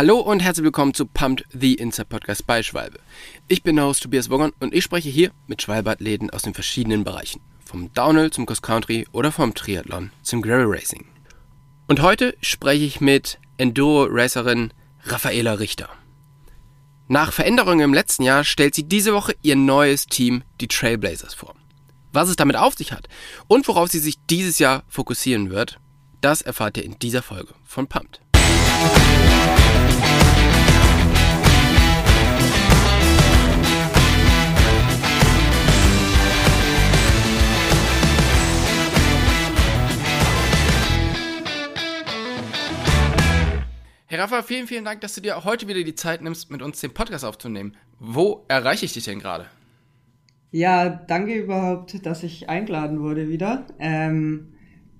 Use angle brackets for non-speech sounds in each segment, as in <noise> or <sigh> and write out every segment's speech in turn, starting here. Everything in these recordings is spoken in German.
Hallo und herzlich willkommen zu Pumped the Inside Podcast bei Schwalbe. Ich bin der Host Tobias Woggern und ich spreche hier mit Schwalbe-Athleten aus den verschiedenen Bereichen. Vom Downhill zum Cross Country oder vom Triathlon zum Gravel Racing. Und heute spreche ich mit Enduro-Racerin Raffaela Richter. Nach Veränderungen im letzten Jahr stellt sie diese Woche ihr neues Team, die Trailblazers, vor. Was es damit auf sich hat und worauf sie sich dieses Jahr fokussieren wird, das erfahrt ihr in dieser Folge von Pumped. Herr Rafa, vielen, vielen Dank, dass du dir heute wieder die Zeit nimmst, mit uns den Podcast aufzunehmen. Wo erreiche ich dich denn gerade? Ja, danke überhaupt, dass ich eingeladen wurde wieder. Ähm,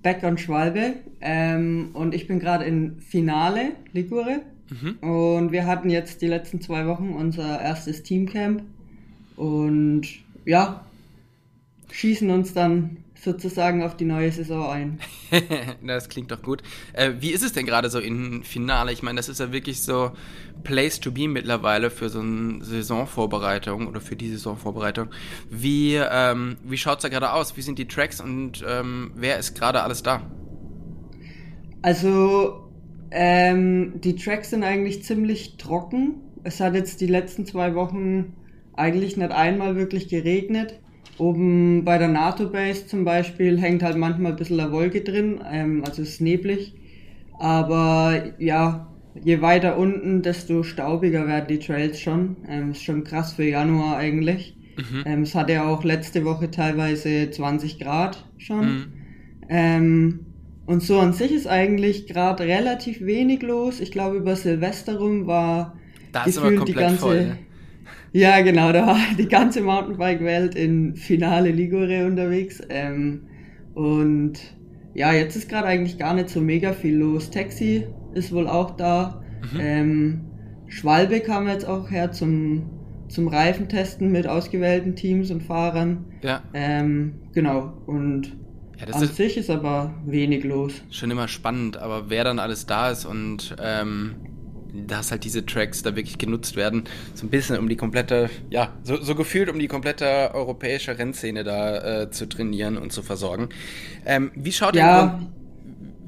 back on Schwalbe. Ähm, und ich bin gerade in Finale, Ligure. Mhm. Und wir hatten jetzt die letzten zwei Wochen unser erstes Teamcamp. Und ja, schießen uns dann sozusagen auf die neue Saison ein. <laughs> das klingt doch gut. Äh, wie ist es denn gerade so im Finale? Ich meine, das ist ja wirklich so Place to be mittlerweile für so eine Saisonvorbereitung oder für die Saisonvorbereitung. Wie, ähm, wie schaut es da gerade aus? Wie sind die Tracks und ähm, wer ist gerade alles da? Also, ähm, die Tracks sind eigentlich ziemlich trocken. Es hat jetzt die letzten zwei Wochen eigentlich nicht einmal wirklich geregnet. Oben bei der NATO-Base zum Beispiel hängt halt manchmal ein bisschen der Wolke drin, ähm, also es ist neblig. Aber ja, je weiter unten, desto staubiger werden die Trails schon. Ähm, ist schon krass für Januar eigentlich. Mhm. Ähm, es hatte ja auch letzte Woche teilweise 20 Grad schon. Mhm. Ähm, und so an sich ist eigentlich gerade relativ wenig los. Ich glaube, über Silvester rum war da gefühlt die ganze. Voll, ne? Ja, genau, da war die ganze Mountainbike-Welt in Finale Ligure unterwegs. Ähm, und ja, jetzt ist gerade eigentlich gar nicht so mega viel los. Taxi ist wohl auch da. Mhm. Ähm, Schwalbe kam jetzt auch her zum, zum Reifentesten mit ausgewählten Teams und Fahrern. Ja. Ähm, genau. Und ja, an ist sich ist aber wenig los. Schon immer spannend, aber wer dann alles da ist und ähm, dass halt diese Tracks da wirklich genutzt werden, so ein bisschen um die komplette, ja, so, so gefühlt um die komplette europäische Rennszene da äh, zu trainieren und zu versorgen. Ähm, wie schaut ja. denn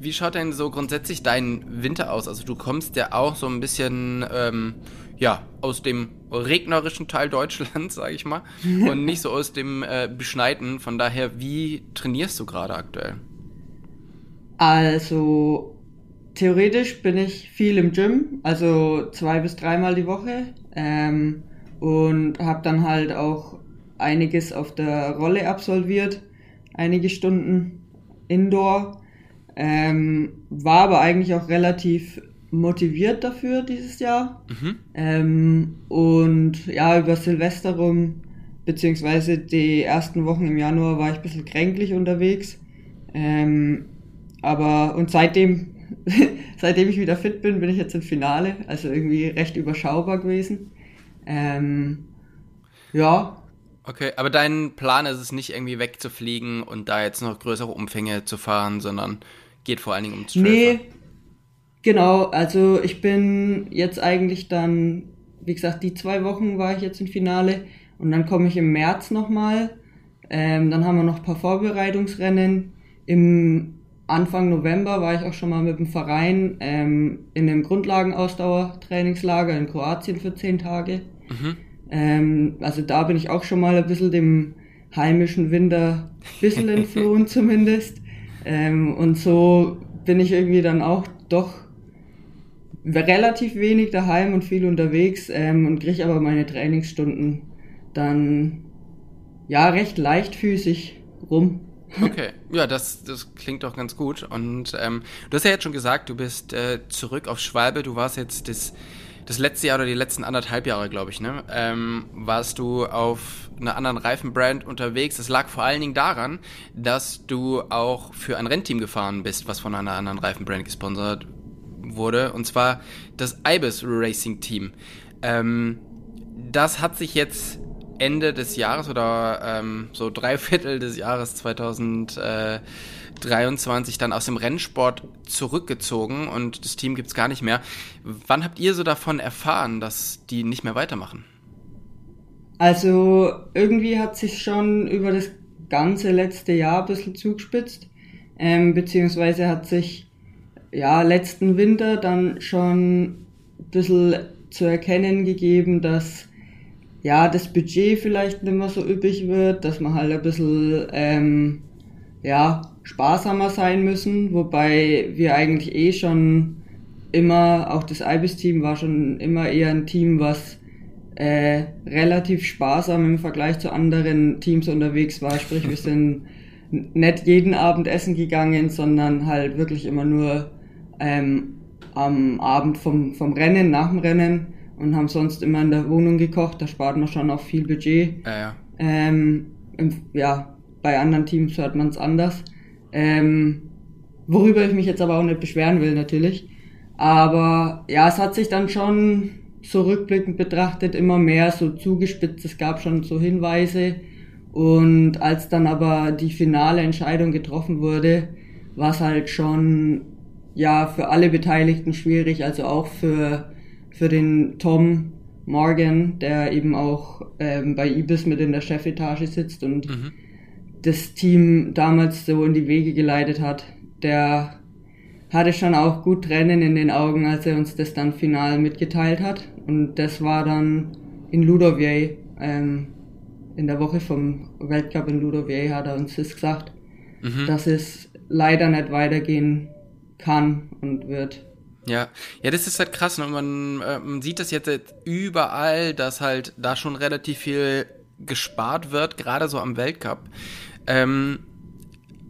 wie schaut denn so grundsätzlich dein Winter aus? Also du kommst ja auch so ein bisschen ähm, ja aus dem regnerischen Teil Deutschlands, <laughs> sage ich mal, und nicht so aus dem äh, beschneiten. Von daher, wie trainierst du gerade aktuell? Also theoretisch bin ich viel im Gym, also zwei bis dreimal die Woche ähm, und habe dann halt auch einiges auf der Rolle absolviert, einige Stunden Indoor. Ähm, war aber eigentlich auch relativ motiviert dafür dieses Jahr. Mhm. Ähm, und ja, über Silvester rum, beziehungsweise die ersten Wochen im Januar war ich ein bisschen kränklich unterwegs. Ähm, aber und seitdem <laughs> seitdem ich wieder fit bin, bin ich jetzt im Finale, also irgendwie recht überschaubar gewesen. Ähm, ja. Okay, aber dein Plan ist es nicht irgendwie wegzufliegen und da jetzt noch größere Umfänge zu fahren, sondern geht vor allen Dingen ums Trailfahren. Nee, genau, also ich bin jetzt eigentlich dann, wie gesagt, die zwei Wochen war ich jetzt im Finale und dann komme ich im März nochmal. Ähm, dann haben wir noch ein paar Vorbereitungsrennen. Im Anfang November war ich auch schon mal mit dem Verein ähm, in einem Grundlagenausdauertrainingslager in Kroatien für zehn Tage. Mhm. Ähm, also da bin ich auch schon mal ein bisschen dem heimischen Winter ein bisschen <laughs> entflohen zumindest. Ähm, und so bin ich irgendwie dann auch doch relativ wenig daheim und viel unterwegs ähm, und kriege aber meine Trainingsstunden dann ja recht leichtfüßig rum. Okay, ja, das, das klingt doch ganz gut. Und ähm, du hast ja jetzt schon gesagt, du bist äh, zurück auf Schwalbe. Du warst jetzt das, das letzte Jahr oder die letzten anderthalb Jahre, glaube ich, ne? Ähm, warst du auf einer anderen Reifenbrand unterwegs. Das lag vor allen Dingen daran, dass du auch für ein Rennteam gefahren bist, was von einer anderen Reifenbrand gesponsert wurde. Und zwar das Ibis Racing Team. Ähm, das hat sich jetzt Ende des Jahres oder ähm, so drei Viertel des Jahres 2023 dann aus dem Rennsport zurückgezogen und das Team gibt's gar nicht mehr. Wann habt ihr so davon erfahren, dass die nicht mehr weitermachen? Also irgendwie hat sich schon über das ganze letzte Jahr ein bisschen zugespitzt, ähm, beziehungsweise hat sich ja letzten Winter dann schon ein bisschen zu erkennen gegeben, dass ja, das Budget vielleicht nicht mehr so üppig wird, dass man halt ein bisschen, ähm, ja, sparsamer sein müssen, wobei wir eigentlich eh schon immer, auch das Ibis-Team war schon immer eher ein Team, was äh, relativ sparsam im Vergleich zu anderen Teams unterwegs war. Sprich, wir sind nicht jeden Abend essen gegangen, sondern halt wirklich immer nur ähm, am Abend vom, vom Rennen, nach dem Rennen und haben sonst immer in der Wohnung gekocht. Da spart man schon auch viel Budget. Ja, ja. Ähm, ja bei anderen Teams hört man es anders. Ähm, worüber ich mich jetzt aber auch nicht beschweren will, natürlich. Aber ja, es hat sich dann schon so rückblickend betrachtet immer mehr so zugespitzt. Es gab schon so Hinweise. Und als dann aber die finale Entscheidung getroffen wurde, war es halt schon ja für alle Beteiligten schwierig, also auch für für den Tom Morgan, der eben auch ähm, bei Ibis mit in der Chefetage sitzt und mhm. das Team damals so in die Wege geleitet hat. Der hatte schon auch gut Tränen in den Augen, als er uns das dann final mitgeteilt hat. Und das war dann in Ludovier, ähm, in der Woche vom Weltcup in Ludovier hat er uns das gesagt, mhm. dass es leider nicht weitergehen kann und wird. Ja, ja, das ist halt krass. Ne? Man, äh, sieht das jetzt überall, dass halt da schon relativ viel gespart wird, gerade so am Weltcup. Ähm,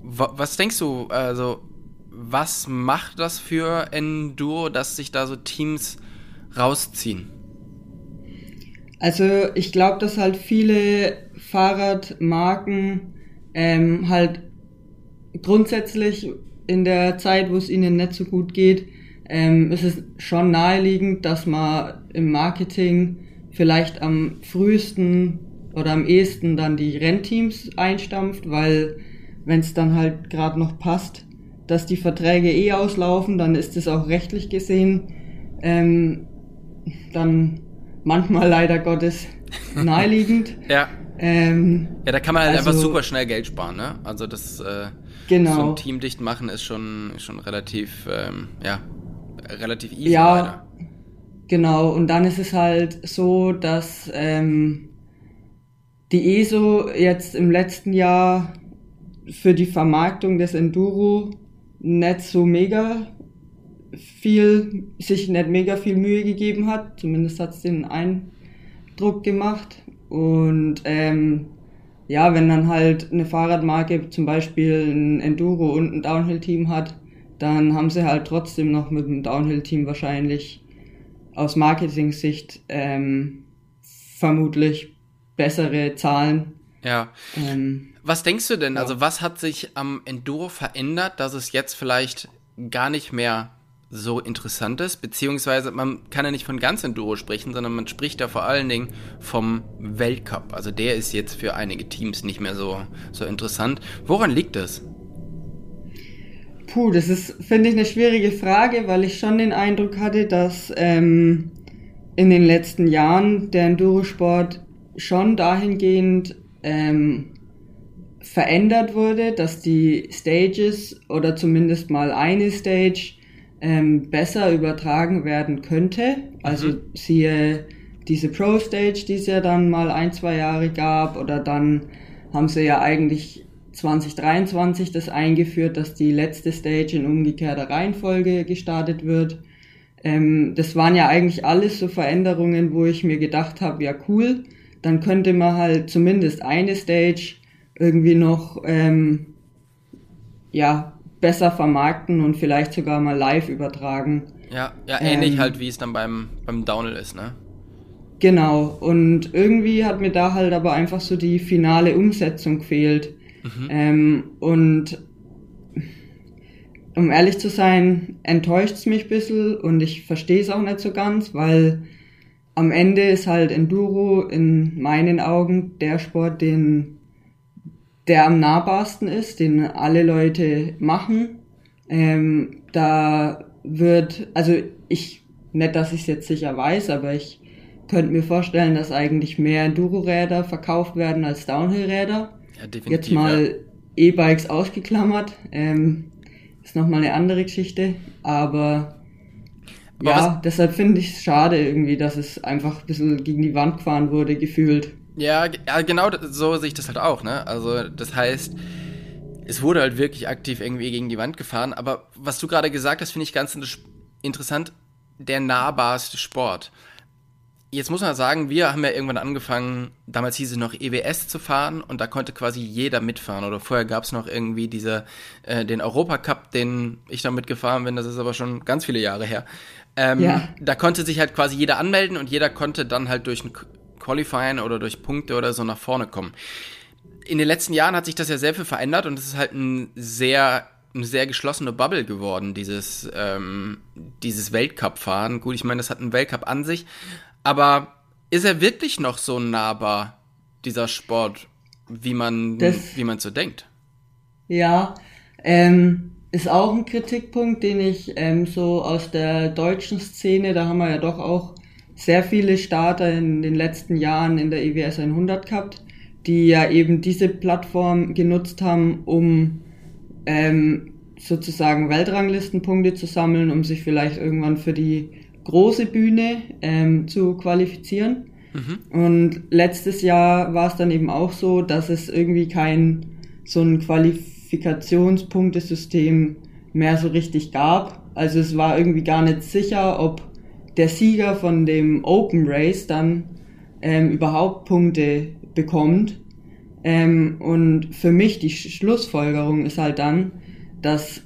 was denkst du, also was macht das für Enduro, dass sich da so Teams rausziehen? Also ich glaube, dass halt viele Fahrradmarken ähm, halt grundsätzlich in der Zeit, wo es ihnen nicht so gut geht, ähm, ist es schon naheliegend, dass man im Marketing vielleicht am frühesten oder am ehesten dann die Rennteams einstampft, weil wenn es dann halt gerade noch passt, dass die Verträge eh auslaufen, dann ist es auch rechtlich gesehen ähm, dann manchmal leider Gottes <laughs> naheliegend. ja. Ähm, ja, da kann man halt also, einfach super schnell Geld sparen, ne? Also das äh, genau. so ein Team dicht machen ist schon, schon relativ, ähm, ja, relativ easy. Ja, leider. genau. Und dann ist es halt so, dass ähm, die ESO jetzt im letzten Jahr für die Vermarktung des Enduro nicht so mega viel, sich nicht mega viel Mühe gegeben hat. Zumindest hat es den Eindruck gemacht. Und ähm, ja, wenn dann halt eine Fahrradmarke zum Beispiel ein Enduro und ein Downhill-Team hat, dann haben sie halt trotzdem noch mit dem Downhill-Team wahrscheinlich aus Marketing-Sicht ähm, vermutlich bessere Zahlen. Ja. Ähm, was denkst du denn? Ja. Also was hat sich am Enduro verändert, dass es jetzt vielleicht gar nicht mehr so interessant ist? Beziehungsweise man kann ja nicht von ganz Enduro sprechen, sondern man spricht ja vor allen Dingen vom Weltcup. Also der ist jetzt für einige Teams nicht mehr so, so interessant. Woran liegt das? Puh, das ist, finde ich, eine schwierige Frage, weil ich schon den Eindruck hatte, dass ähm, in den letzten Jahren der Endurosport schon dahingehend ähm, verändert wurde, dass die Stages oder zumindest mal eine Stage ähm, besser übertragen werden könnte. Also mhm. siehe diese Pro Stage, die es ja dann mal ein, zwei Jahre gab, oder dann haben sie ja eigentlich 2023 das eingeführt, dass die letzte Stage in umgekehrter Reihenfolge gestartet wird. Ähm, das waren ja eigentlich alles so Veränderungen, wo ich mir gedacht habe, ja cool, dann könnte man halt zumindest eine Stage irgendwie noch ähm, ja besser vermarkten und vielleicht sogar mal live übertragen. Ja, ja ähnlich ähm, halt wie es dann beim beim Downhill ist, ne? Genau. Und irgendwie hat mir da halt aber einfach so die finale Umsetzung gefehlt. Mhm. Ähm, und um ehrlich zu sein, enttäuscht es mich ein bisschen und ich verstehe es auch nicht so ganz, weil am Ende ist halt Enduro in meinen Augen der Sport, den der am nahbarsten ist, den alle Leute machen. Ähm, da wird, also ich, nicht, dass ich es jetzt sicher weiß, aber ich könnte mir vorstellen, dass eigentlich mehr Enduro-Räder verkauft werden als Downhill-Räder. Ja. Jetzt mal. E-Bikes ausgeklammert. Ähm, ist nochmal eine andere Geschichte, aber aber ja, deshalb finde ich es schade irgendwie, dass es einfach ein bisschen gegen die Wand gefahren wurde, gefühlt. Ja, ja, genau so sehe ich das halt auch, ne? Also, das heißt, es wurde halt wirklich aktiv irgendwie gegen die Wand gefahren, aber was du gerade gesagt hast, finde ich ganz interessant, der nahbarste Sport. Jetzt muss man sagen, wir haben ja irgendwann angefangen, damals hieß es noch EWS zu fahren und da konnte quasi jeder mitfahren. Oder vorher gab es noch irgendwie diese, äh, den Europacup, den ich da mitgefahren bin, das ist aber schon ganz viele Jahre her. Ähm, ja. Da konnte sich halt quasi jeder anmelden und jeder konnte dann halt durch ein Qualifying oder durch Punkte oder so nach vorne kommen. In den letzten Jahren hat sich das ja sehr viel verändert und es ist halt ein sehr eine sehr geschlossene Bubble geworden, dieses, ähm, dieses Weltcup-Fahren. Gut, ich meine, das hat einen Weltcup an sich, aber ist er wirklich noch so nahbar, dieser Sport, wie man, das, wie man so denkt? Ja, ähm, ist auch ein Kritikpunkt, den ich ähm, so aus der deutschen Szene, da haben wir ja doch auch sehr viele Starter in den letzten Jahren in der EWS 100 gehabt, die ja eben diese Plattform genutzt haben, um ähm, sozusagen Weltranglistenpunkte zu sammeln, um sich vielleicht irgendwann für die große Bühne ähm, zu qualifizieren. Mhm. Und letztes Jahr war es dann eben auch so, dass es irgendwie kein so ein Qualifikationspunktesystem mehr so richtig gab. Also es war irgendwie gar nicht sicher, ob der Sieger von dem Open Race dann ähm, überhaupt Punkte bekommt. Ähm, und für mich die Schlussfolgerung ist halt dann, dass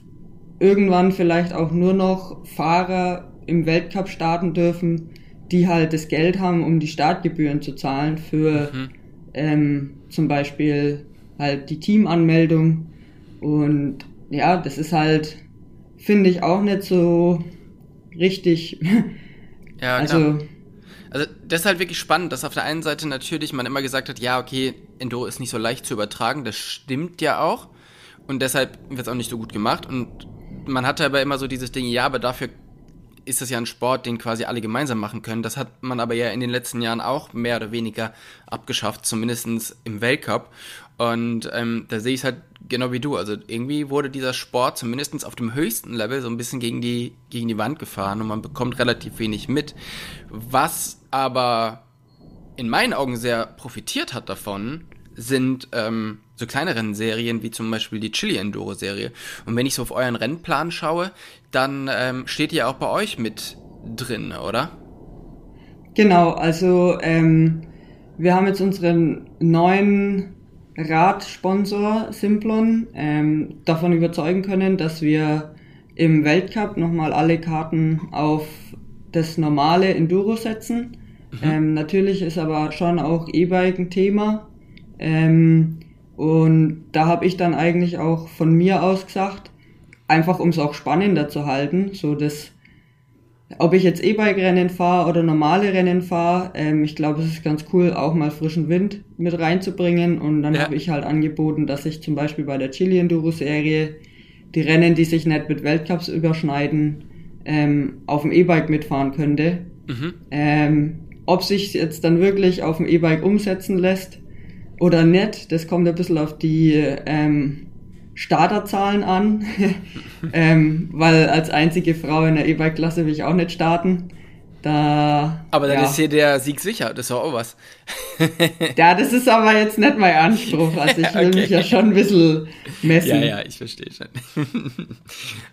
irgendwann vielleicht auch nur noch Fahrer im Weltcup starten dürfen, die halt das Geld haben, um die Startgebühren zu zahlen für mhm. ähm, zum Beispiel halt die Teamanmeldung. Und ja, das ist halt, finde ich, auch nicht so richtig. <laughs> Ja, also, klar. Also das ist halt wirklich spannend, dass auf der einen Seite natürlich man immer gesagt hat, ja, okay, Enduro ist nicht so leicht zu übertragen, das stimmt ja auch. Und deshalb wird es auch nicht so gut gemacht. Und man hatte aber immer so dieses Ding, ja, aber dafür ist das ja ein Sport, den quasi alle gemeinsam machen können. Das hat man aber ja in den letzten Jahren auch mehr oder weniger abgeschafft, zumindest im Weltcup. Und ähm, da sehe ich es halt genau wie du. Also irgendwie wurde dieser Sport zumindest auf dem höchsten Level so ein bisschen gegen die, gegen die Wand gefahren und man bekommt relativ wenig mit. Was aber in meinen Augen sehr profitiert hat davon, sind ähm, so kleineren Serien wie zum Beispiel die Chili Enduro Serie. Und wenn ich so auf euren Rennplan schaue, dann ähm, steht ihr auch bei euch mit drin, oder? Genau, also ähm, wir haben jetzt unseren neuen Radsponsor Simplon ähm, davon überzeugen können, dass wir im Weltcup nochmal alle Karten auf das normale Enduro setzen. Mhm. Ähm, natürlich ist aber schon auch E-Bike ein Thema. Ähm, und da habe ich dann eigentlich auch von mir aus gesagt, einfach um es auch spannender zu halten, so dass ob ich jetzt E-Bike-Rennen fahre oder normale Rennen fahre, ähm, ich glaube, es ist ganz cool, auch mal frischen Wind mit reinzubringen. Und dann ja. habe ich halt angeboten, dass ich zum Beispiel bei der Chili Enduro Serie die Rennen, die sich nicht mit Weltcups überschneiden, ähm, auf dem E-Bike mitfahren könnte. Mhm. Ähm, ob sich jetzt dann wirklich auf dem E-Bike umsetzen lässt, oder nicht. Das kommt ein bisschen auf die ähm, Starterzahlen an, <laughs> ähm, weil als einzige Frau in der E-Bike-Klasse will ich auch nicht starten. Da, aber dann ja. ist hier der Sieg sicher, das ist auch was. <laughs> ja, das ist aber jetzt nicht mein Anspruch. Also ich will okay. mich ja schon ein bisschen messen. Ja, ja, ich verstehe schon. <laughs>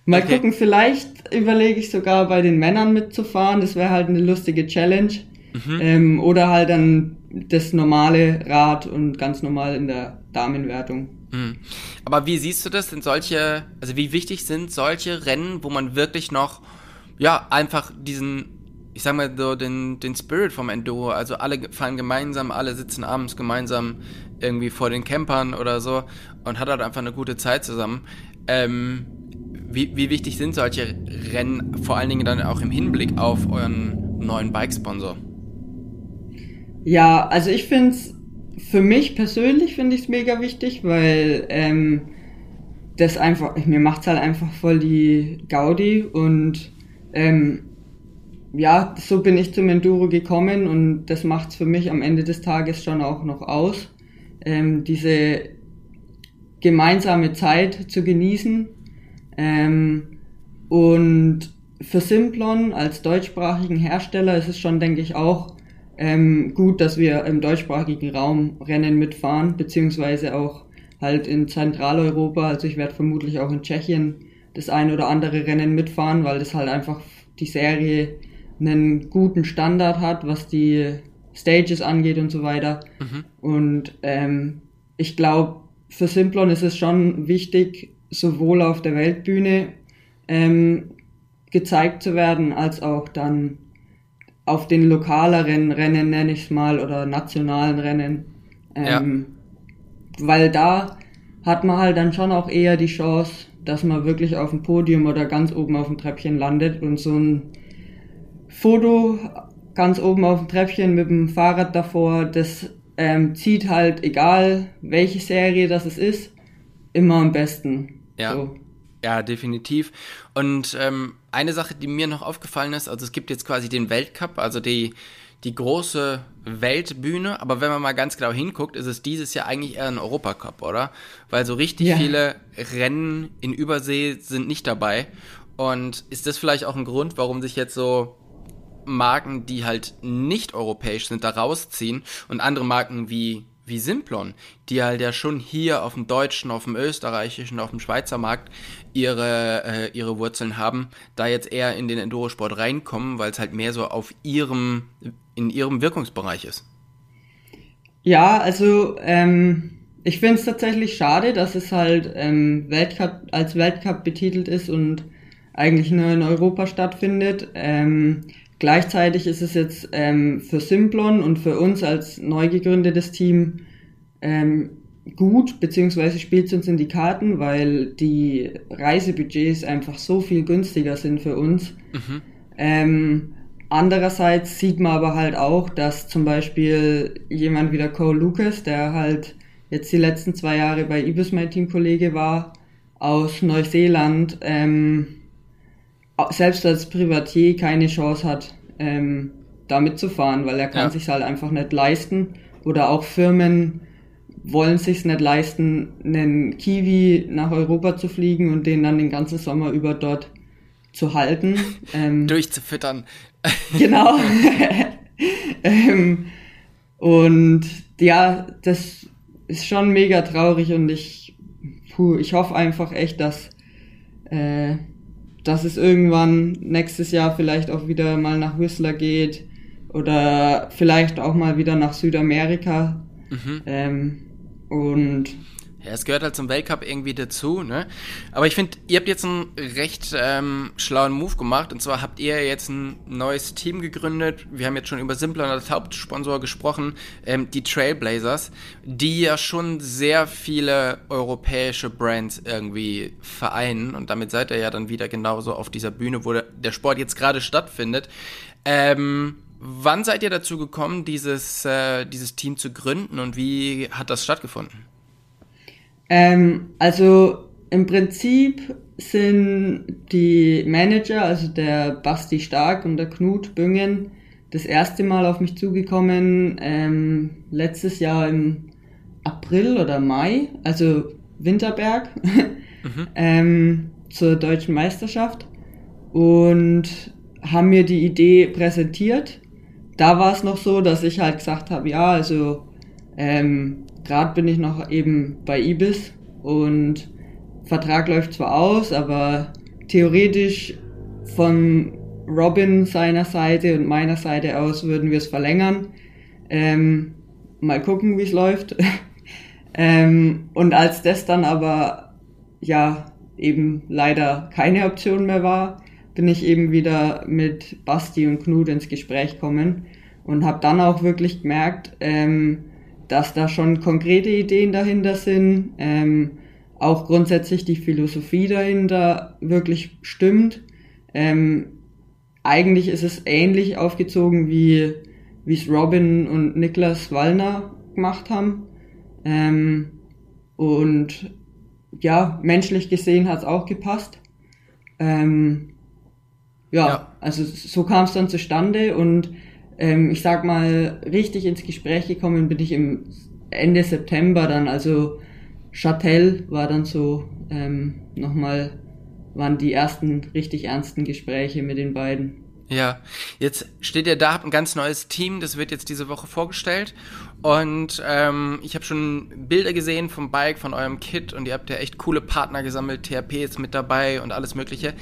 Mal okay. gucken, vielleicht überlege ich sogar bei den Männern mitzufahren. Das wäre halt eine lustige Challenge. Mhm. Ähm, oder halt dann das normale Rad und ganz normal in der Damenwertung. Mhm. Aber wie siehst du das? Sind solche, also wie wichtig sind solche Rennen, wo man wirklich noch, ja, einfach diesen, ich sag mal so, den, den Spirit vom Enduro, also alle fahren gemeinsam, alle sitzen abends gemeinsam irgendwie vor den Campern oder so und hat halt einfach eine gute Zeit zusammen. Ähm, wie, wie wichtig sind solche Rennen, vor allen Dingen dann auch im Hinblick auf euren neuen Bike-Sponsor? Ja, also ich finde es, für mich persönlich finde ich es mega wichtig, weil ähm, das einfach, mir macht es halt einfach voll die Gaudi und ähm, ja, so bin ich zum Enduro gekommen und das macht es für mich am Ende des Tages schon auch noch aus, ähm, diese gemeinsame Zeit zu genießen. Ähm, und für Simplon als deutschsprachigen Hersteller ist es schon, denke ich, auch ähm, gut, dass wir im deutschsprachigen Raum Rennen mitfahren, beziehungsweise auch halt in Zentraleuropa. Also ich werde vermutlich auch in Tschechien das ein oder andere Rennen mitfahren, weil das halt einfach die Serie einen guten Standard hat, was die Stages angeht und so weiter. Mhm. Und ähm, ich glaube, für Simplon ist es schon wichtig, sowohl auf der Weltbühne ähm, gezeigt zu werden, als auch dann auf den lokaleren Rennen, nenne ich es mal, oder nationalen Rennen. Ähm, ja. Weil da hat man halt dann schon auch eher die Chance, dass man wirklich auf dem Podium oder ganz oben auf dem Treppchen landet und so ein Foto ganz oben auf dem Treppchen mit dem Fahrrad davor, das ähm, zieht halt, egal welche Serie das es ist, immer am besten. Ja. So. Ja, definitiv. Und ähm, eine Sache, die mir noch aufgefallen ist, also es gibt jetzt quasi den Weltcup, also die, die große Weltbühne, aber wenn man mal ganz genau hinguckt, ist es dieses Jahr eigentlich eher ein Europacup, oder? Weil so richtig ja. viele Rennen in Übersee sind nicht dabei. Und ist das vielleicht auch ein Grund, warum sich jetzt so Marken, die halt nicht europäisch sind, da rausziehen und andere Marken wie wie Simplon, die halt ja schon hier auf dem deutschen, auf dem österreichischen, auf dem Schweizer Markt ihre, äh, ihre Wurzeln haben, da jetzt eher in den Endurosport reinkommen, weil es halt mehr so auf ihrem, in ihrem Wirkungsbereich ist. Ja, also ähm, ich finde es tatsächlich schade, dass es halt ähm, Weltcup, als Weltcup betitelt ist und eigentlich nur in Europa stattfindet. Ähm, Gleichzeitig ist es jetzt ähm, für Simplon und für uns als neu gegründetes Team ähm, gut, beziehungsweise spielt es uns in die Karten, weil die Reisebudgets einfach so viel günstiger sind für uns. Mhm. Ähm, andererseits sieht man aber halt auch, dass zum Beispiel jemand wie der Cole Lucas, der halt jetzt die letzten zwei Jahre bei Ibis mein Teamkollege war, aus Neuseeland, ähm, selbst als Privatier keine Chance hat, ähm, da mitzufahren, weil er kann ja. sich halt einfach nicht leisten. Oder auch Firmen wollen sich nicht leisten, einen Kiwi nach Europa zu fliegen und den dann den ganzen Sommer über dort zu halten. <laughs> Ähm, Durchzufüttern. <laughs> genau. <laughs> ähm, und ja, das ist schon mega traurig und ich, puh, ich hoffe einfach echt, dass äh, dass es irgendwann nächstes Jahr vielleicht auch wieder mal nach Whistler geht oder vielleicht auch mal wieder nach Südamerika. Mhm. Ähm, und ja, es gehört halt zum Weltcup irgendwie dazu, ne? Aber ich finde, ihr habt jetzt einen recht ähm, schlauen Move gemacht. Und zwar habt ihr jetzt ein neues Team gegründet. Wir haben jetzt schon über Simpler als Hauptsponsor gesprochen, ähm, die Trailblazers, die ja schon sehr viele europäische Brands irgendwie vereinen. Und damit seid ihr ja dann wieder genauso auf dieser Bühne, wo der, Sport jetzt gerade stattfindet. Ähm, wann seid ihr dazu gekommen, dieses, äh, dieses Team zu gründen und wie hat das stattgefunden? Ähm, also im Prinzip sind die Manager, also der Basti Stark und der Knut Büngen, das erste Mal auf mich zugekommen, ähm, letztes Jahr im April oder Mai, also Winterberg, <laughs> mhm. ähm, zur deutschen Meisterschaft und haben mir die Idee präsentiert. Da war es noch so, dass ich halt gesagt habe, ja, also ähm, Gerade bin ich noch eben bei Ibis und Vertrag läuft zwar aus, aber theoretisch von Robin seiner Seite und meiner Seite aus würden wir es verlängern. Ähm, mal gucken, wie es läuft. <laughs> ähm, und als das dann aber ja eben leider keine Option mehr war, bin ich eben wieder mit Basti und Knut ins Gespräch gekommen und habe dann auch wirklich gemerkt, ähm, dass da schon konkrete Ideen dahinter sind, ähm, auch grundsätzlich die Philosophie dahinter wirklich stimmt. Ähm, eigentlich ist es ähnlich aufgezogen wie es Robin und Niklas Wallner gemacht haben. Ähm, und ja, menschlich gesehen hat es auch gepasst. Ähm, ja, ja, also so kam es dann zustande und ähm, ich sag mal, richtig ins Gespräch gekommen bin ich im Ende September dann, also Châtel war dann so ähm, nochmal, waren die ersten richtig ernsten Gespräche mit den beiden. Ja, jetzt steht ihr da, habt ein ganz neues Team, das wird jetzt diese Woche vorgestellt. Und ähm, ich habe schon Bilder gesehen vom Bike, von eurem Kit und ihr habt ja echt coole Partner gesammelt, THP ist mit dabei und alles Mögliche.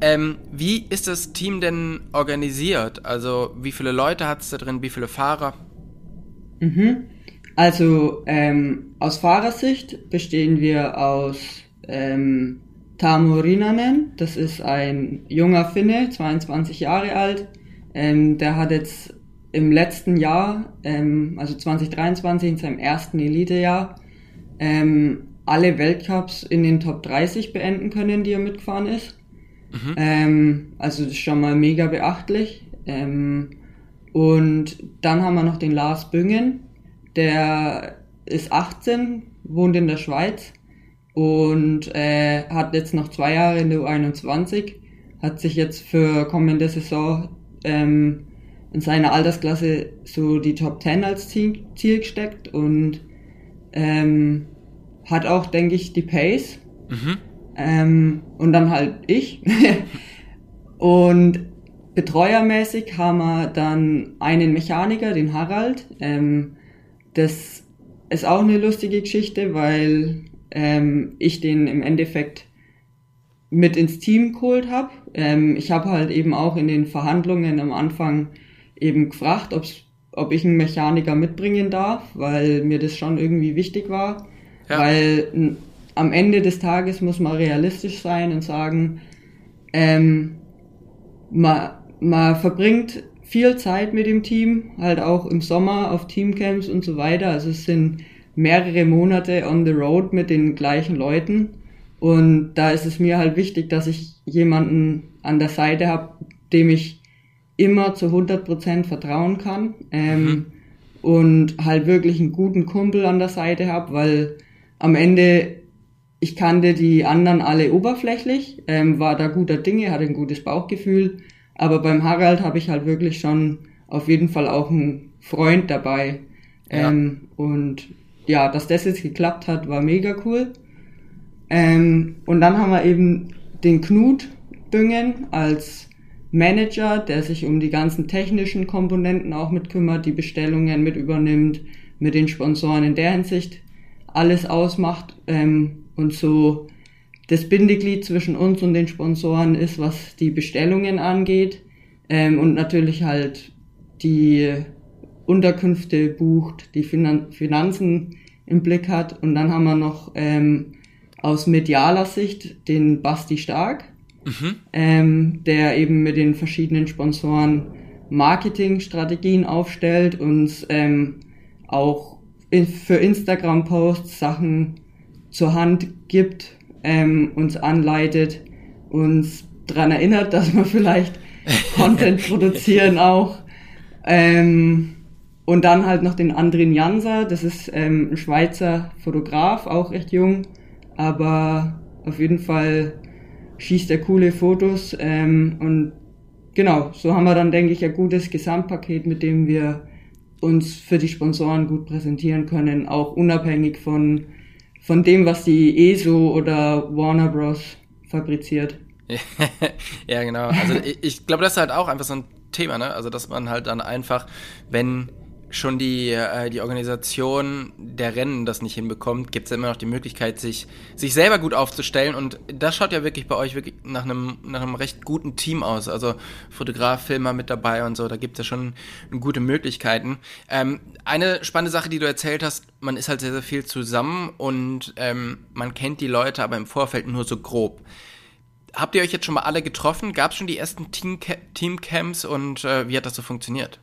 Ähm, wie ist das Team denn organisiert? Also wie viele Leute hat es da drin, wie viele Fahrer? Mhm. Also ähm, aus Fahrersicht bestehen wir aus ähm, Tamo Rinanen, das ist ein junger Finne, 22 Jahre alt. Ähm, der hat jetzt im letzten Jahr, ähm, also 2023 in seinem ersten Elitejahr, ähm, alle Weltcups in den Top 30 beenden können, die er mitgefahren ist. Mhm. Ähm, also das ist schon mal mega beachtlich. Ähm, und dann haben wir noch den Lars Büngen, der ist 18, wohnt in der Schweiz und äh, hat jetzt noch zwei Jahre in der U21, hat sich jetzt für kommende Saison ähm, in seiner Altersklasse so die Top 10 als Ziel, Ziel gesteckt und ähm, hat auch, denke ich, die Pace. Mhm. Ähm, und dann halt ich. <laughs> und betreuermäßig haben wir dann einen Mechaniker, den Harald. Ähm, das ist auch eine lustige Geschichte, weil ähm, ich den im Endeffekt mit ins Team geholt habe. Ähm, ich habe halt eben auch in den Verhandlungen am Anfang eben gefragt, ob's, ob ich einen Mechaniker mitbringen darf, weil mir das schon irgendwie wichtig war. Ja. Weil am Ende des Tages muss man realistisch sein und sagen, ähm, man, man verbringt viel Zeit mit dem Team, halt auch im Sommer auf Teamcamps und so weiter. Also es sind mehrere Monate on the road mit den gleichen Leuten. Und da ist es mir halt wichtig, dass ich jemanden an der Seite habe, dem ich immer zu 100% vertrauen kann. Ähm, mhm. Und halt wirklich einen guten Kumpel an der Seite habe, weil am Ende, ich kannte die anderen alle oberflächlich, ähm, war da guter Dinge, hatte ein gutes Bauchgefühl. Aber beim Harald habe ich halt wirklich schon auf jeden Fall auch einen Freund dabei. Ja. Ähm, und ja, dass das jetzt geklappt hat, war mega cool. Ähm, und dann haben wir eben den Knut Büngen als Manager, der sich um die ganzen technischen Komponenten auch mit kümmert, die Bestellungen mit übernimmt, mit den Sponsoren in der Hinsicht alles ausmacht ähm, und so das Bindeglied zwischen uns und den Sponsoren ist, was die Bestellungen angeht ähm, und natürlich halt die Unterkünfte bucht, die Finan Finanzen im Blick hat. Und dann haben wir noch ähm, aus medialer Sicht den Basti Stark, mhm. ähm, der eben mit den verschiedenen Sponsoren Marketingstrategien aufstellt, uns ähm, auch in, für Instagram-Posts Sachen zur Hand gibt, ähm, uns anleitet, uns dran erinnert, dass wir vielleicht <laughs> Content produzieren auch. Ähm, und dann halt noch den Andrin Jansa, das ist ähm, ein Schweizer Fotograf, auch recht jung, aber auf jeden Fall schießt er coole Fotos. Ähm, und genau, so haben wir dann, denke ich, ein gutes Gesamtpaket, mit dem wir uns für die Sponsoren gut präsentieren können, auch unabhängig von, von dem, was die ESO oder Warner Bros. fabriziert. <laughs> ja, genau. Also ich, ich glaube, das ist halt auch einfach so ein Thema, ne? Also dass man halt dann einfach, wenn schon die, äh, die Organisation der Rennen das nicht hinbekommt, gibt es ja immer noch die Möglichkeit, sich, sich selber gut aufzustellen. Und das schaut ja wirklich bei euch wirklich nach einem, nach einem recht guten Team aus. Also Fotograf, Filmer mit dabei und so, da gibt es ja schon gute Möglichkeiten. Ähm, eine spannende Sache, die du erzählt hast, man ist halt sehr, sehr viel zusammen und ähm, man kennt die Leute aber im Vorfeld nur so grob. Habt ihr euch jetzt schon mal alle getroffen? Gab es schon die ersten Team Teamcamps und äh, wie hat das so funktioniert?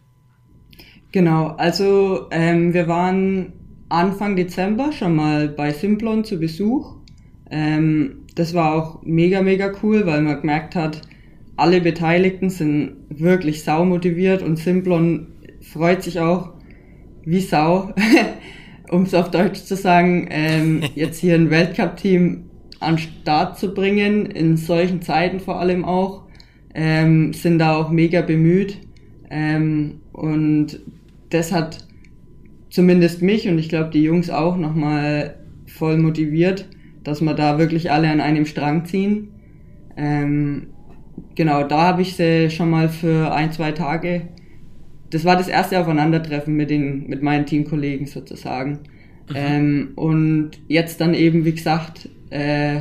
Genau, also ähm, wir waren Anfang Dezember schon mal bei Simplon zu Besuch. Ähm, das war auch mega, mega cool, weil man gemerkt hat, alle Beteiligten sind wirklich saumotiviert und Simplon freut sich auch wie Sau, <laughs> um es auf Deutsch zu sagen, ähm, <laughs> jetzt hier ein Weltcup-Team an Start zu bringen, in solchen Zeiten vor allem auch, ähm, sind da auch mega bemüht. Ähm, und das hat zumindest mich und ich glaube die Jungs auch nochmal voll motiviert, dass wir da wirklich alle an einem Strang ziehen. Ähm, genau, da habe ich sie schon mal für ein, zwei Tage. Das war das erste Aufeinandertreffen mit den, mit meinen Teamkollegen sozusagen. Mhm. Ähm, und jetzt dann eben, wie gesagt, äh,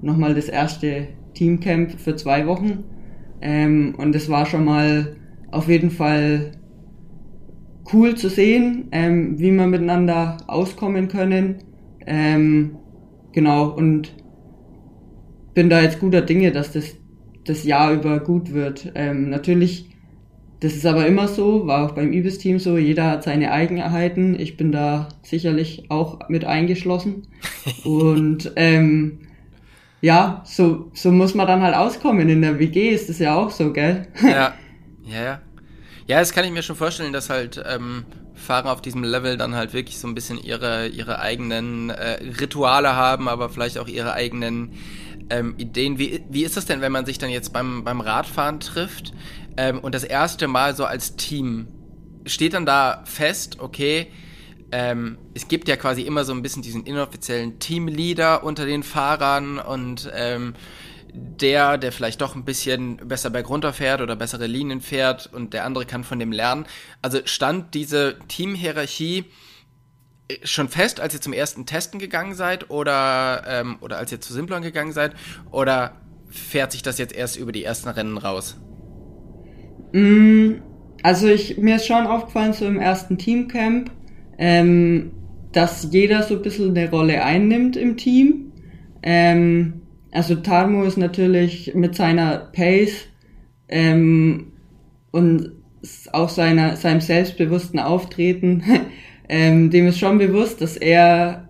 nochmal das erste Teamcamp für zwei Wochen. Ähm, und es war schon mal auf jeden Fall cool zu sehen, ähm, wie wir miteinander auskommen können. Ähm, genau, und bin da jetzt guter Dinge, dass das das Jahr über gut wird. Ähm, natürlich, das ist aber immer so, war auch beim Ibis-Team so, jeder hat seine Eigenheiten. Ich bin da sicherlich auch mit eingeschlossen. <laughs> und ähm, ja, so, so muss man dann halt auskommen. In der WG ist das ja auch so, gell? ja, <laughs> ja, ja. Ja, das kann ich mir schon vorstellen, dass halt ähm, Fahrer auf diesem Level dann halt wirklich so ein bisschen ihre, ihre eigenen äh, Rituale haben, aber vielleicht auch ihre eigenen ähm, Ideen. Wie, wie ist das denn, wenn man sich dann jetzt beim, beim Radfahren trifft ähm, und das erste Mal so als Team steht dann da fest, okay, ähm, es gibt ja quasi immer so ein bisschen diesen inoffiziellen Teamleader unter den Fahrern und ähm, der, der vielleicht doch ein bisschen besser bergunter fährt oder bessere Linien fährt und der andere kann von dem lernen. Also stand diese Teamhierarchie schon fest, als ihr zum ersten Testen gegangen seid oder, ähm, oder als ihr zu Simplon gegangen seid? Oder fährt sich das jetzt erst über die ersten Rennen raus? Mm, also ich, mir ist schon aufgefallen, so im ersten Teamcamp, ähm, dass jeder so ein bisschen eine Rolle einnimmt im Team. Ähm, also Tarmo ist natürlich mit seiner Pace ähm, und auch seiner, seinem selbstbewussten Auftreten <laughs> ähm, dem ist schon bewusst, dass er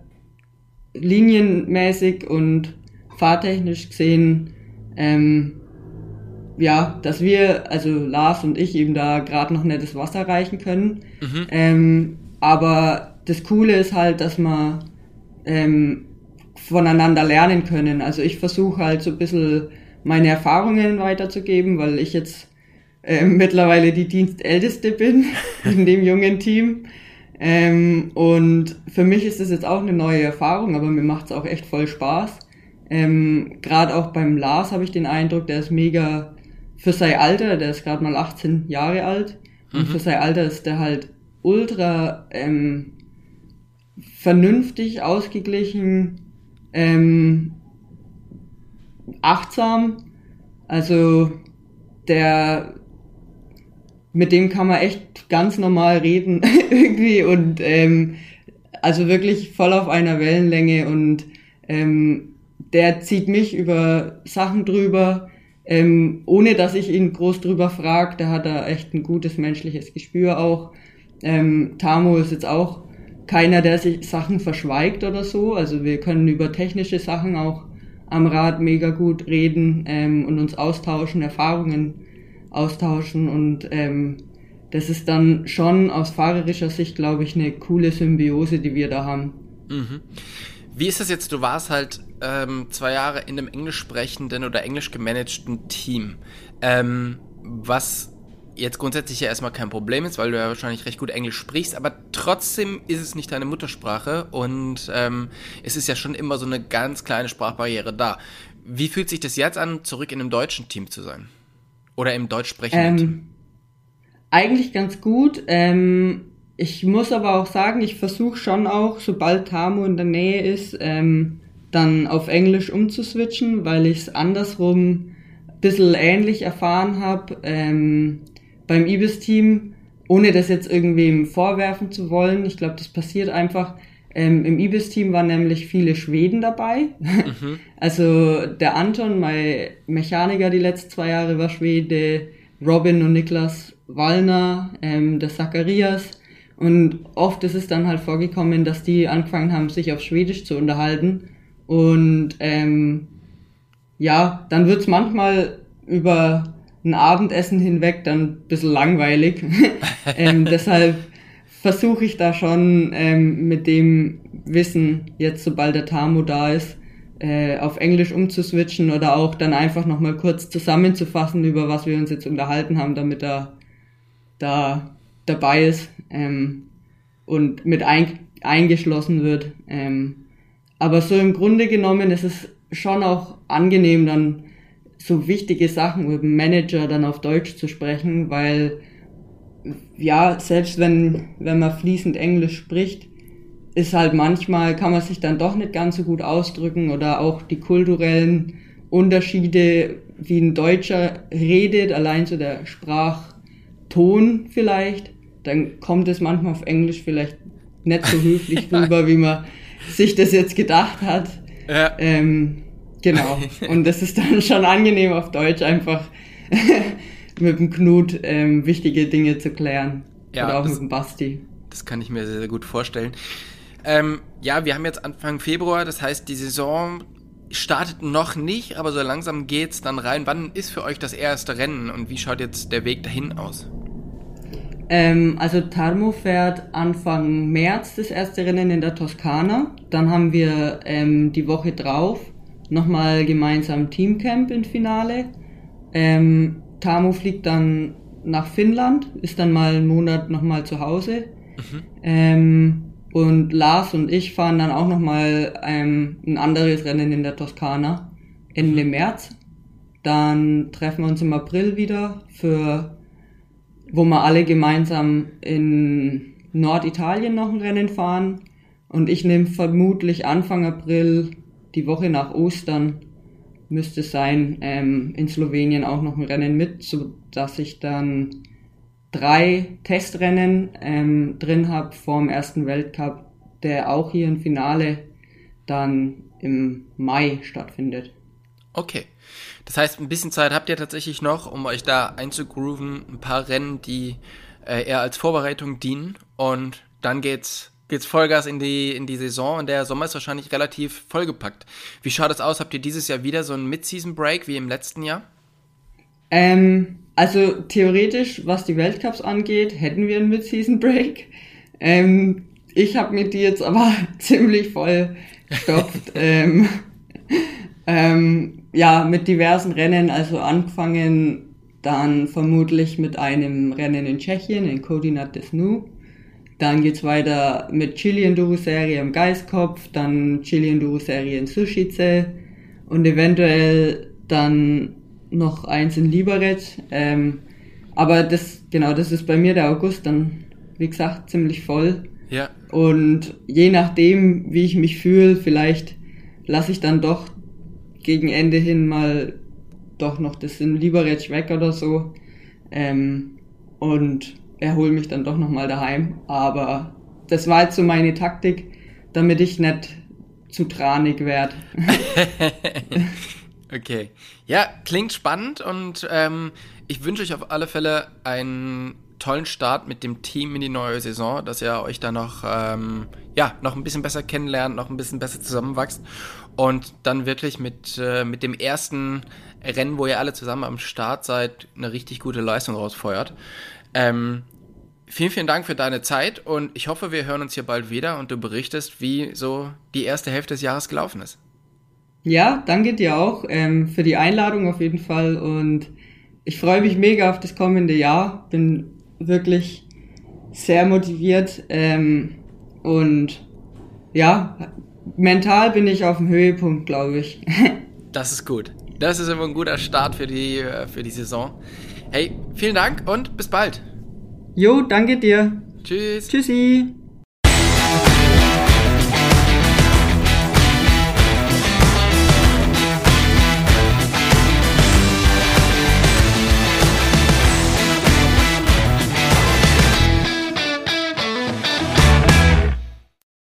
linienmäßig und fahrtechnisch gesehen, ähm, ja, dass wir, also Lars und ich eben da gerade noch nicht das Wasser reichen können. Mhm. Ähm, aber das Coole ist halt, dass wir ähm, voneinander lernen können. Also ich versuche halt so ein bisschen meine Erfahrungen weiterzugeben, weil ich jetzt äh, <laughs> mittlerweile die Dienstälteste bin <laughs> in dem jungen Team. Ähm, und für mich ist das jetzt auch eine neue Erfahrung, aber mir macht es auch echt voll Spaß. Ähm, gerade auch beim Lars habe ich den Eindruck, der ist mega für sein Alter, der ist gerade mal 18 Jahre alt. Mhm. Und für sein Alter ist der halt ultra ähm, vernünftig, ausgeglichen, ähm, achtsam. Also der mit dem kann man echt ganz normal reden <laughs> irgendwie und ähm, also wirklich voll auf einer Wellenlänge und ähm, der zieht mich über Sachen drüber, ähm, ohne dass ich ihn groß drüber frage. Der hat da echt ein gutes menschliches Gespür auch. Ähm, Tamo ist jetzt auch keiner, der sich Sachen verschweigt oder so. Also wir können über technische Sachen auch am Rad mega gut reden ähm, und uns austauschen, Erfahrungen austauschen und ähm, das ist dann schon aus fahrerischer Sicht, glaube ich, eine coole Symbiose, die wir da haben. Mhm. Wie ist das jetzt? Du warst halt ähm, zwei Jahre in einem englisch sprechenden oder englisch gemanagten Team, ähm, was jetzt grundsätzlich ja erstmal kein Problem ist, weil du ja wahrscheinlich recht gut Englisch sprichst, aber trotzdem ist es nicht deine Muttersprache und ähm, es ist ja schon immer so eine ganz kleine Sprachbarriere da. Wie fühlt sich das jetzt an, zurück in einem deutschen Team zu sein? Oder im deutsch sprechenden ähm, Eigentlich ganz gut. Ähm, ich muss aber auch sagen, ich versuche schon auch, sobald Tamo in der Nähe ist, ähm, dann auf Englisch umzuswitchen, weil ich es andersrum ein bisschen ähnlich erfahren habe ähm, beim Ibis-Team, ohne das jetzt irgendwem vorwerfen zu wollen. Ich glaube, das passiert einfach. Ähm, Im Ibis-Team waren nämlich viele Schweden dabei. Mhm. <laughs> Also der Anton, mein Mechaniker die letzten zwei Jahre war Schwede, Robin und Niklas Wallner, ähm, der Zacharias. Und oft ist es dann halt vorgekommen, dass die angefangen haben, sich auf Schwedisch zu unterhalten. Und ähm, ja, dann wird's manchmal über ein Abendessen hinweg dann ein bisschen langweilig. <laughs> ähm, deshalb versuche ich da schon ähm, mit dem Wissen, jetzt sobald der Tamo da ist, äh, auf Englisch umzuswitchen oder auch dann einfach nochmal kurz zusammenzufassen, über was wir uns jetzt unterhalten haben, damit er da dabei ist ähm, und mit ein, eingeschlossen wird. Ähm, aber so im Grunde genommen ist es schon auch angenehm, dann so wichtige Sachen mit dem Manager dann auf Deutsch zu sprechen, weil ja, selbst wenn, wenn man fließend Englisch spricht, ist halt manchmal, kann man sich dann doch nicht ganz so gut ausdrücken oder auch die kulturellen Unterschiede, wie ein Deutscher redet, allein so der Sprachton vielleicht, dann kommt es manchmal auf Englisch vielleicht nicht so höflich <laughs> rüber, wie man sich das jetzt gedacht hat. Ja. Ähm, genau. Und das ist dann schon angenehm auf Deutsch einfach <laughs> mit dem Knut ähm, wichtige Dinge zu klären. Ja, Oder auch das, mit dem Basti. Das kann ich mir sehr, sehr gut vorstellen. Ähm, ja, wir haben jetzt Anfang Februar, das heißt, die Saison startet noch nicht, aber so langsam geht's dann rein. Wann ist für euch das erste Rennen und wie schaut jetzt der Weg dahin aus? Ähm, also Tarmo fährt Anfang März das erste Rennen in der Toskana. Dann haben wir ähm, die Woche drauf nochmal gemeinsam Teamcamp im Finale. Ähm, Tarmo fliegt dann nach Finnland, ist dann mal einen Monat nochmal zu Hause. Mhm. Ähm, und Lars und ich fahren dann auch nochmal ähm, ein anderes Rennen in der Toskana Ende März. Dann treffen wir uns im April wieder für, wo wir alle gemeinsam in Norditalien noch ein Rennen fahren. Und ich nehme vermutlich Anfang April, die Woche nach Ostern, müsste sein, ähm, in Slowenien auch noch ein Rennen mit, so dass ich dann drei Testrennen ähm, drin habe vor dem ersten Weltcup, der auch hier im Finale dann im Mai stattfindet. Okay. Das heißt, ein bisschen Zeit habt ihr tatsächlich noch, um euch da einzugrooven, ein paar Rennen, die äh, eher als Vorbereitung dienen und dann geht's geht's Vollgas in die in die Saison und der Sommer ist wahrscheinlich relativ vollgepackt. Wie schaut es aus? Habt ihr dieses Jahr wieder so einen Mid-Season Break wie im letzten Jahr? Ähm, also theoretisch, was die Weltcups angeht, hätten wir einen Mid-Season Break. Ähm, ich habe mir die jetzt aber <laughs> ziemlich voll gestopft. <laughs> ähm, ähm, ja, mit diversen Rennen, also angefangen dann vermutlich mit einem Rennen in Tschechien, in Kodinat des Nu. Dann geht's weiter mit Chili Enduro Serie am Geiskopf, dann Chili Enduro Serie in Sushice und eventuell dann noch eins in Liberec. Ähm, aber das, genau, das ist bei mir der August dann, wie gesagt, ziemlich voll. Ja. Und je nachdem, wie ich mich fühle, vielleicht lasse ich dann doch gegen Ende hin mal doch noch das in Liberec weg oder so. Ähm, und erhole mich dann doch nochmal daheim. Aber das war jetzt so meine Taktik, damit ich nicht zu tranig werde. <laughs> Okay. Ja, klingt spannend und ähm, ich wünsche euch auf alle Fälle einen tollen Start mit dem Team in die neue Saison, dass ihr euch da noch, ähm, ja, noch ein bisschen besser kennenlernt, noch ein bisschen besser zusammenwachst und dann wirklich mit, äh, mit dem ersten Rennen, wo ihr alle zusammen am Start seid, eine richtig gute Leistung rausfeuert. Ähm, vielen, vielen Dank für deine Zeit und ich hoffe, wir hören uns hier bald wieder und du berichtest, wie so die erste Hälfte des Jahres gelaufen ist. Ja, danke dir auch ähm, für die Einladung auf jeden Fall und ich freue mich mega auf das kommende Jahr. Bin wirklich sehr motiviert ähm, und ja, mental bin ich auf dem Höhepunkt, glaube ich. <laughs> das ist gut. Das ist immer ein guter Start für die, äh, für die Saison. Hey, vielen Dank und bis bald. Jo, danke dir. Tschüss. Tschüssi.